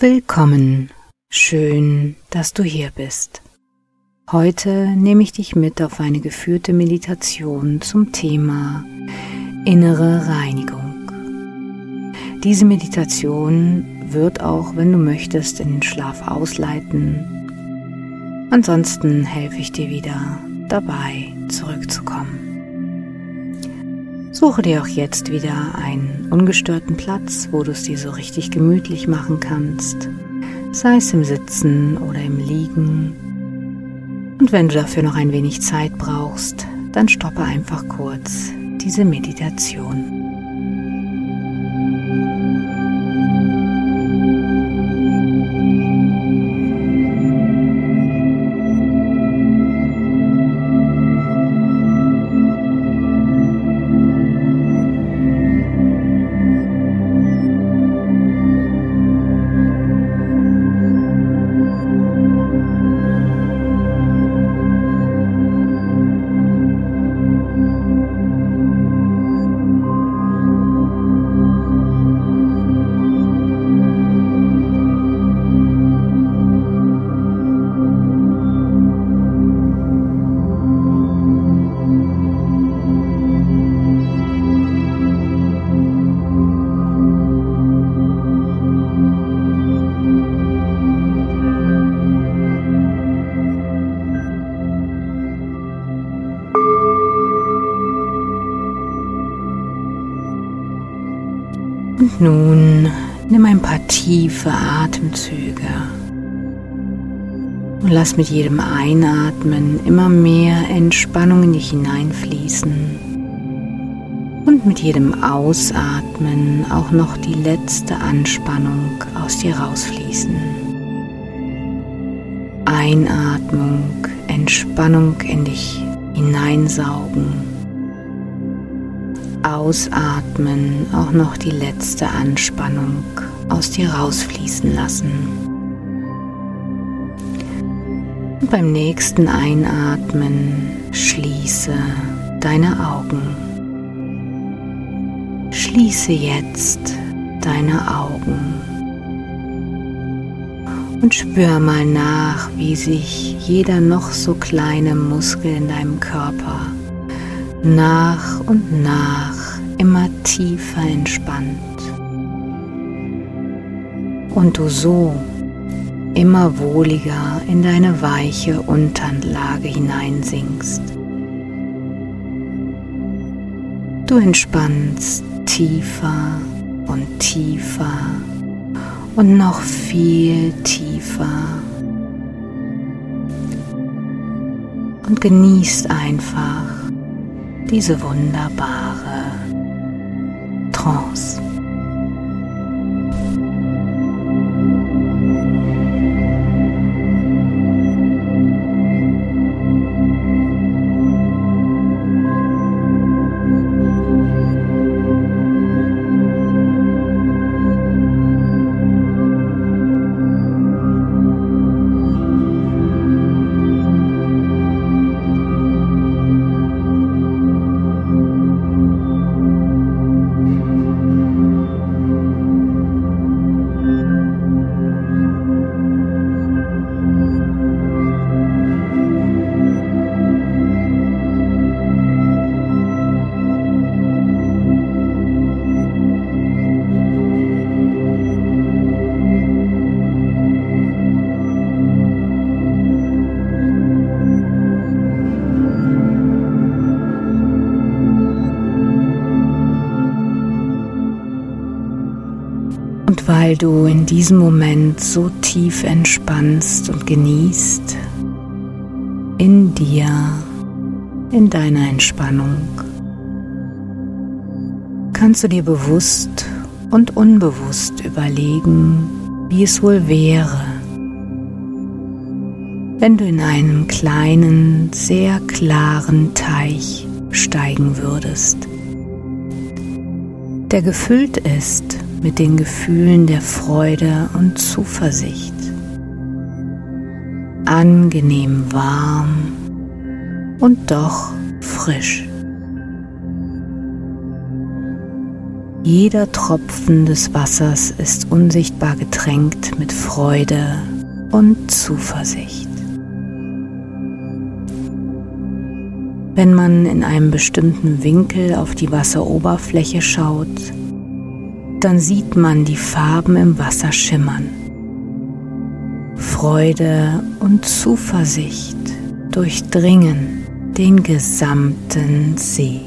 Willkommen, schön, dass du hier bist. Heute nehme ich dich mit auf eine geführte Meditation zum Thema innere Reinigung. Diese Meditation wird auch, wenn du möchtest, in den Schlaf ausleiten. Ansonsten helfe ich dir wieder dabei, zurückzukommen. Suche dir auch jetzt wieder einen ungestörten Platz, wo du es dir so richtig gemütlich machen kannst, sei es im Sitzen oder im Liegen. Und wenn du dafür noch ein wenig Zeit brauchst, dann stoppe einfach kurz diese Meditation. Nimm ein paar tiefe Atemzüge. Und lass mit jedem Einatmen immer mehr Entspannung in dich hineinfließen. Und mit jedem Ausatmen auch noch die letzte Anspannung aus dir rausfließen. Einatmung, Entspannung in dich hineinsaugen. Ausatmen auch noch die letzte Anspannung aus dir rausfließen lassen. Und beim nächsten Einatmen schließe deine Augen. Schließe jetzt deine Augen und spür mal nach, wie sich jeder noch so kleine Muskel in deinem Körper nach und nach immer tiefer entspannt und du so immer wohliger in deine weiche Unterlage hineinsinkst. Du entspannst tiefer und tiefer und noch viel tiefer und genießt einfach diese wunderbare Trance. Weil du in diesem Moment so tief entspannst und genießt. In dir, in deiner Entspannung, kannst du dir bewusst und unbewusst überlegen, wie es wohl wäre, wenn du in einem kleinen, sehr klaren Teich steigen würdest, der gefüllt ist mit den Gefühlen der Freude und Zuversicht. Angenehm warm und doch frisch. Jeder Tropfen des Wassers ist unsichtbar getränkt mit Freude und Zuversicht. Wenn man in einem bestimmten Winkel auf die Wasseroberfläche schaut, dann sieht man die Farben im Wasser schimmern. Freude und Zuversicht durchdringen den gesamten See.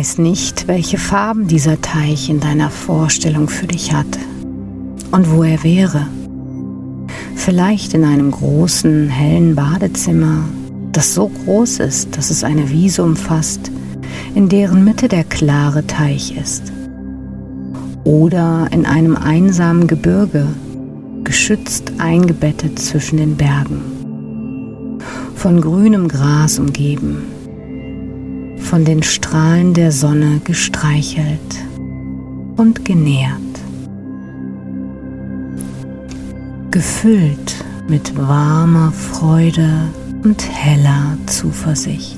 Weiß nicht, welche Farben dieser Teich in deiner Vorstellung für dich hat und wo er wäre. Vielleicht in einem großen, hellen Badezimmer, das so groß ist, dass es eine Wiese umfasst, in deren Mitte der klare Teich ist. Oder in einem einsamen Gebirge, geschützt eingebettet zwischen den Bergen, von grünem Gras umgeben von den Strahlen der Sonne gestreichelt und genährt, gefüllt mit warmer Freude und heller Zuversicht.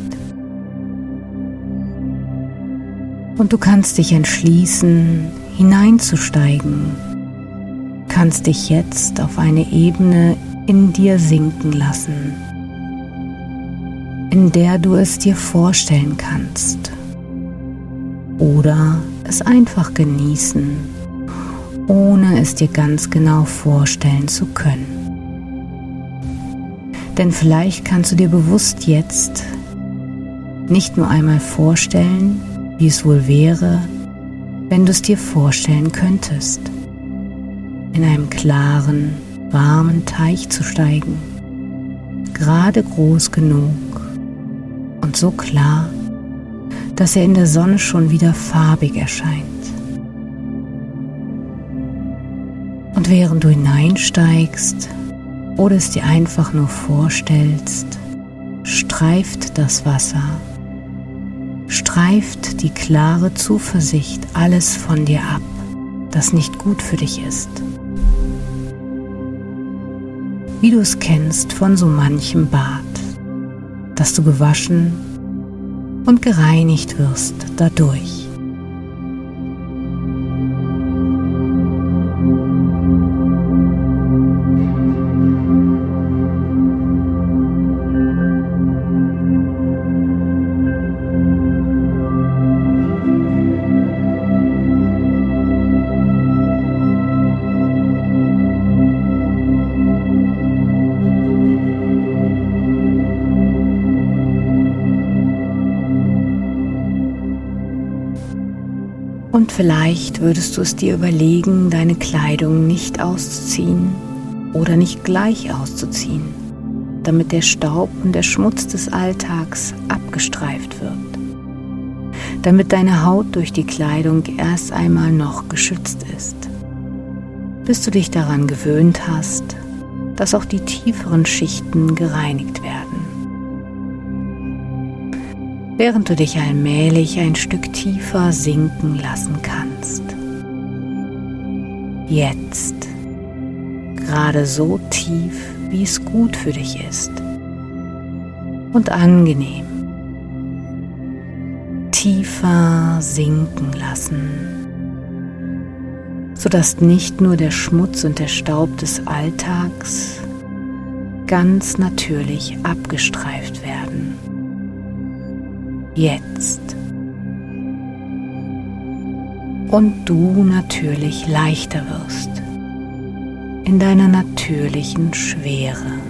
Und du kannst dich entschließen, hineinzusteigen, kannst dich jetzt auf eine Ebene in dir sinken lassen in der du es dir vorstellen kannst. Oder es einfach genießen, ohne es dir ganz genau vorstellen zu können. Denn vielleicht kannst du dir bewusst jetzt nicht nur einmal vorstellen, wie es wohl wäre, wenn du es dir vorstellen könntest, in einem klaren, warmen Teich zu steigen, gerade groß genug, und so klar, dass er in der Sonne schon wieder farbig erscheint. Und während du hineinsteigst oder es dir einfach nur vorstellst, streift das Wasser, streift die klare Zuversicht alles von dir ab, das nicht gut für dich ist. Wie du es kennst von so manchem Bad dass du gewaschen und gereinigt wirst dadurch. Und vielleicht würdest du es dir überlegen, deine Kleidung nicht auszuziehen oder nicht gleich auszuziehen, damit der Staub und der Schmutz des Alltags abgestreift wird, damit deine Haut durch die Kleidung erst einmal noch geschützt ist, bis du dich daran gewöhnt hast, dass auch die tieferen Schichten gereinigt werden während du dich allmählich ein Stück tiefer sinken lassen kannst. Jetzt, gerade so tief, wie es gut für dich ist und angenehm. Tiefer sinken lassen, sodass nicht nur der Schmutz und der Staub des Alltags ganz natürlich abgestreift werden jetzt. Und du natürlich leichter wirst in deiner natürlichen Schwere.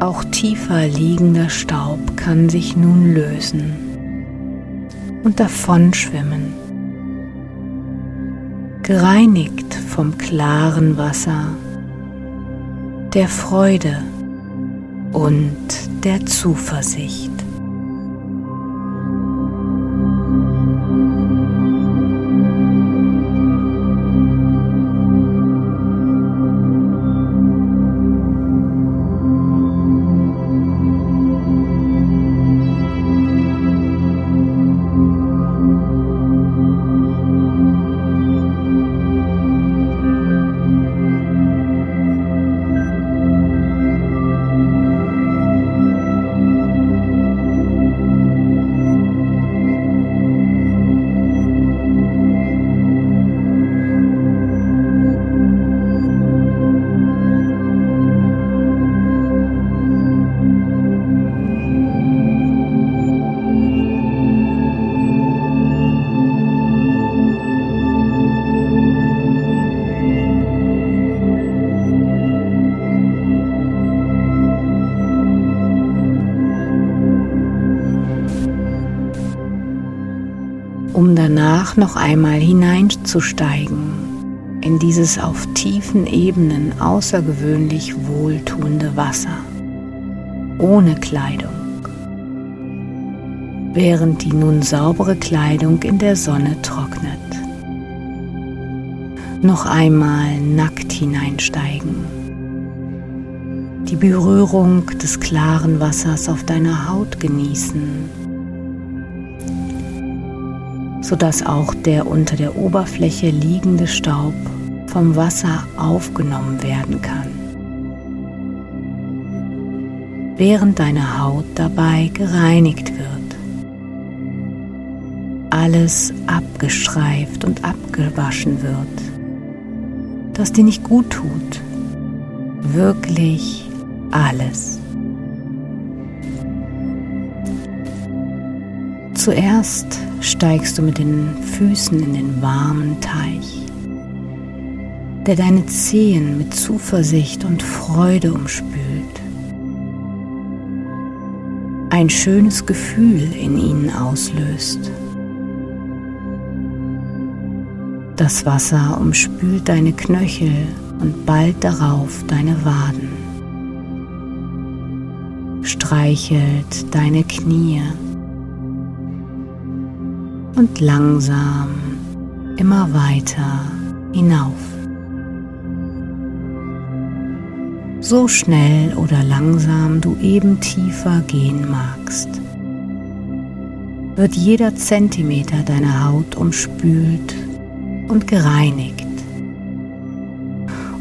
Auch tiefer liegender Staub kann sich nun lösen und davonschwimmen, gereinigt vom klaren Wasser, der Freude und der Zuversicht. Noch einmal hineinzusteigen in dieses auf tiefen Ebenen außergewöhnlich wohltuende Wasser, ohne Kleidung, während die nun saubere Kleidung in der Sonne trocknet. Noch einmal nackt hineinsteigen, die Berührung des klaren Wassers auf deiner Haut genießen sodass auch der unter der Oberfläche liegende Staub vom Wasser aufgenommen werden kann, während deine Haut dabei gereinigt wird. Alles abgestreift und abgewaschen wird, das dir nicht gut tut. Wirklich alles. Zuerst steigst du mit den Füßen in den warmen Teich, der deine Zehen mit Zuversicht und Freude umspült. Ein schönes Gefühl in ihnen auslöst. Das Wasser umspült deine Knöchel und bald darauf deine Waden, streichelt deine Knie und langsam immer weiter hinauf. So schnell oder langsam du eben tiefer gehen magst, wird jeder Zentimeter deiner Haut umspült und gereinigt.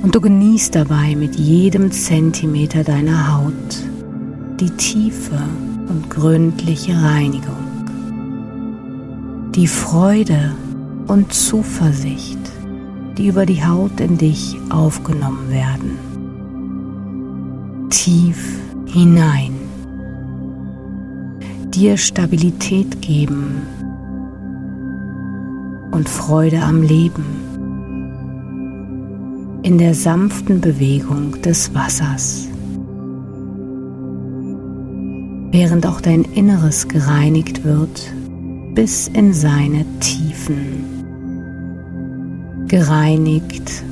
Und du genießt dabei mit jedem Zentimeter deiner Haut die tiefe und gründliche Reinigung die Freude und Zuversicht, die über die Haut in dich aufgenommen werden. Tief hinein. Dir Stabilität geben und Freude am Leben. In der sanften Bewegung des Wassers. Während auch dein Inneres gereinigt wird bis in seine Tiefen. Gereinigt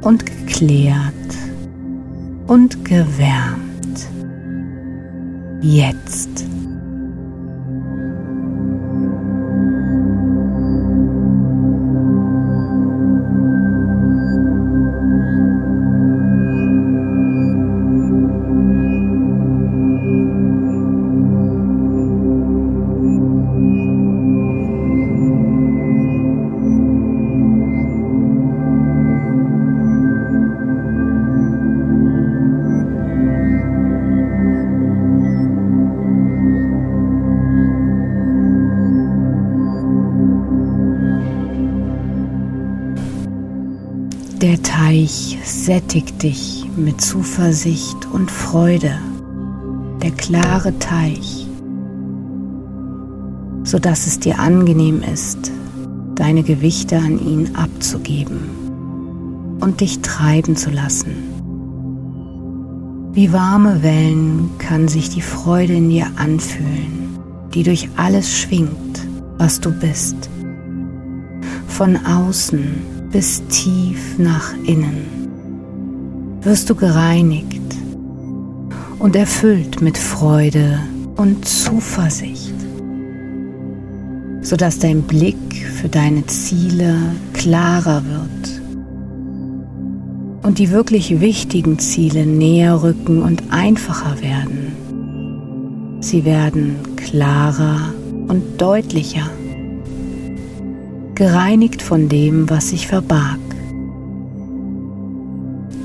und geklärt und gewärmt. Jetzt. Der Teich sättigt dich mit Zuversicht und Freude, der klare Teich, sodass es dir angenehm ist, deine Gewichte an ihn abzugeben und dich treiben zu lassen. Wie warme Wellen kann sich die Freude in dir anfühlen, die durch alles schwingt, was du bist. Von außen bis tief nach innen wirst du gereinigt und erfüllt mit Freude und Zuversicht, sodass dein Blick für deine Ziele klarer wird und die wirklich wichtigen Ziele näher rücken und einfacher werden. Sie werden klarer und deutlicher, gereinigt von dem, was sich verbarg.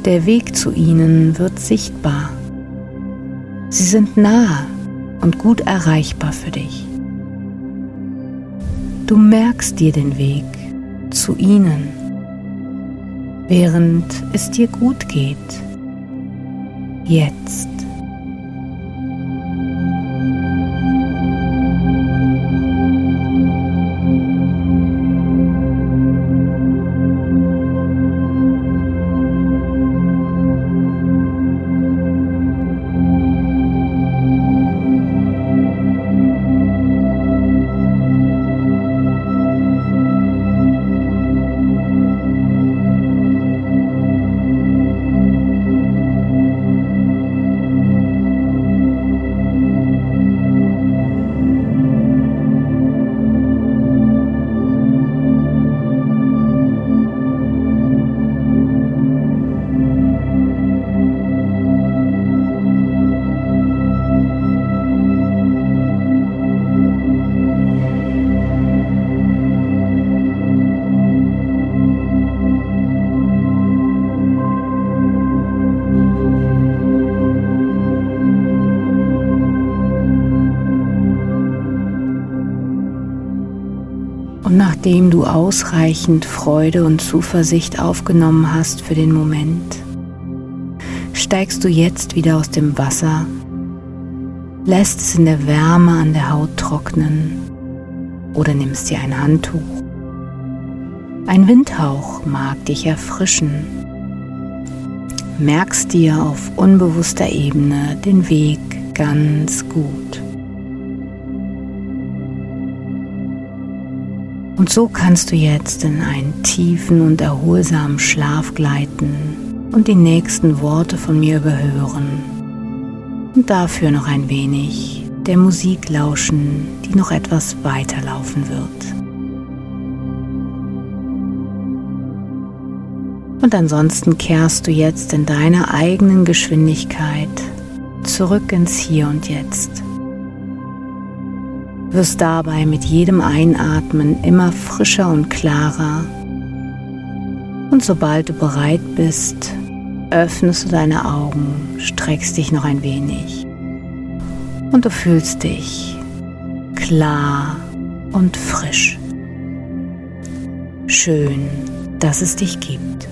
Der Weg zu ihnen wird sichtbar. Sie sind nahe und gut erreichbar für dich. Du merkst dir den Weg zu ihnen, während es dir gut geht. Jetzt. Ausreichend Freude und Zuversicht aufgenommen hast für den Moment, steigst du jetzt wieder aus dem Wasser, lässt es in der Wärme an der Haut trocknen oder nimmst dir ein Handtuch. Ein Windhauch mag dich erfrischen. Merkst dir auf unbewusster Ebene den Weg ganz gut. Und so kannst du jetzt in einen tiefen und erholsamen Schlaf gleiten und die nächsten Worte von mir überhören. Und dafür noch ein wenig der Musik lauschen, die noch etwas weiterlaufen wird. Und ansonsten kehrst du jetzt in deiner eigenen Geschwindigkeit zurück ins Hier und Jetzt wirst dabei mit jedem Einatmen immer frischer und klarer. Und sobald du bereit bist, öffnest du deine Augen, streckst dich noch ein wenig und du fühlst dich klar und frisch. Schön, dass es dich gibt.